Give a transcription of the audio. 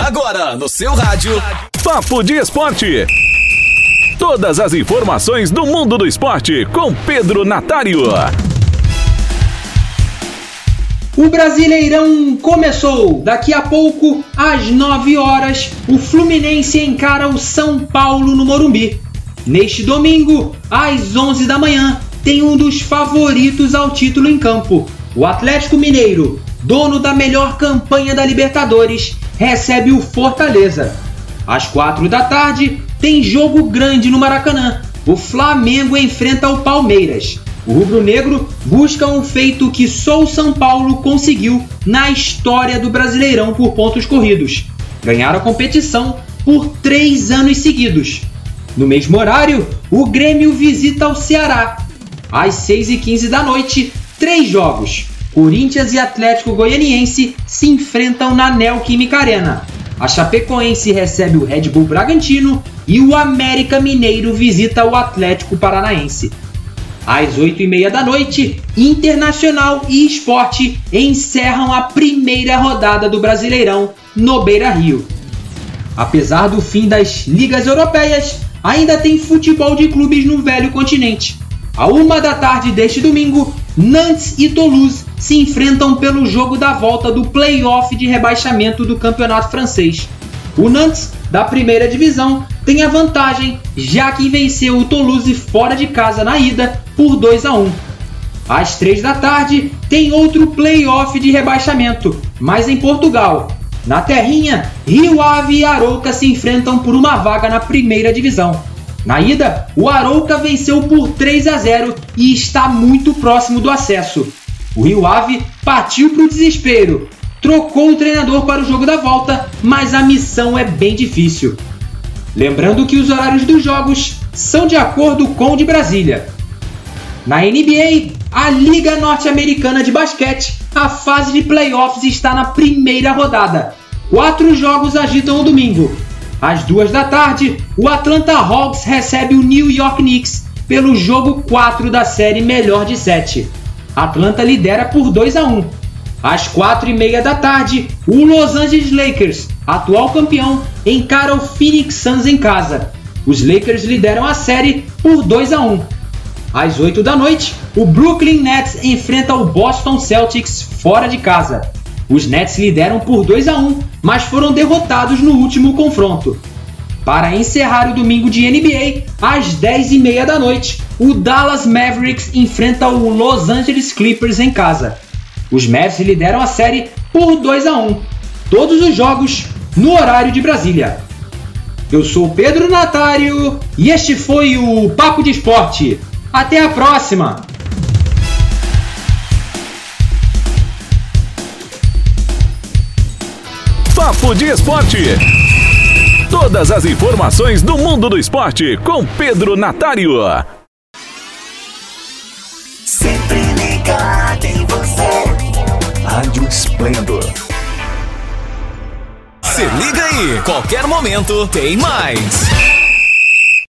Agora no seu rádio. Papo de Esporte. Todas as informações do mundo do esporte com Pedro Natário. O Brasileirão começou. Daqui a pouco, às 9 horas, o Fluminense encara o São Paulo no Morumbi. Neste domingo, às 11 da manhã, tem um dos favoritos ao título em campo. O Atlético Mineiro, dono da melhor campanha da Libertadores, recebe o Fortaleza. Às 4 da tarde, tem jogo grande no Maracanã. O Flamengo enfrenta o Palmeiras. O rubro-negro busca um feito que só o São Paulo conseguiu na história do Brasileirão por pontos corridos: ganhar a competição por três anos seguidos. No mesmo horário, o Grêmio visita o Ceará. Às 6h15 da noite, três jogos. Corinthians e Atlético Goianiense se enfrentam na Neoquímica Arena. A Chapecoense recebe o Red Bull Bragantino e o América Mineiro visita o Atlético Paranaense. Às 8h30 da noite, Internacional e Esporte encerram a primeira rodada do Brasileirão no Beira Rio. Apesar do fim das ligas europeias, ainda tem futebol de clubes no velho continente. A uma da tarde deste domingo, Nantes e Toulouse se enfrentam pelo jogo da volta do play-off de rebaixamento do campeonato francês. O Nantes, da primeira divisão, tem a vantagem, já que venceu o Toulouse fora de casa na ida por 2 a 1. Às 3 da tarde, tem outro play-off de rebaixamento, mas em Portugal. Na terrinha, Rio Ave e Arouca se enfrentam por uma vaga na primeira divisão. Na ida, o Arouca venceu por 3 a 0 e está muito próximo do acesso. O Rio Ave partiu para o desespero, trocou o treinador para o jogo da volta, mas a missão é bem difícil. Lembrando que os horários dos jogos são de acordo com o de Brasília. Na NBA, a Liga Norte-Americana de Basquete, a fase de playoffs está na primeira rodada. Quatro jogos agitam o domingo. Às duas da tarde, o Atlanta Hawks recebe o New York Knicks pelo jogo 4 da série melhor de 7. Atlanta lidera por 2 a 1. Às 4 e meia da tarde, o Los Angeles Lakers, atual campeão, encara o Phoenix Suns em casa. Os Lakers lideram a série por 2 a 1. Às 8 da noite, o Brooklyn Nets enfrenta o Boston Celtics fora de casa. Os Nets lideram por 2 a 1, mas foram derrotados no último confronto. Para encerrar o domingo de NBA, às 10h30 da noite, o Dallas Mavericks enfrenta o Los Angeles Clippers em casa. Os Mavs lideram a série por 2 a 1. Todos os jogos no horário de Brasília. Eu sou Pedro Natário e este foi o Papo de Esporte. Até a próxima! Papo de Esporte. Todas as informações do mundo do esporte com Pedro Natário. Sempre ligado em você. Rádio Esplendor. Se liga aí, qualquer momento tem mais.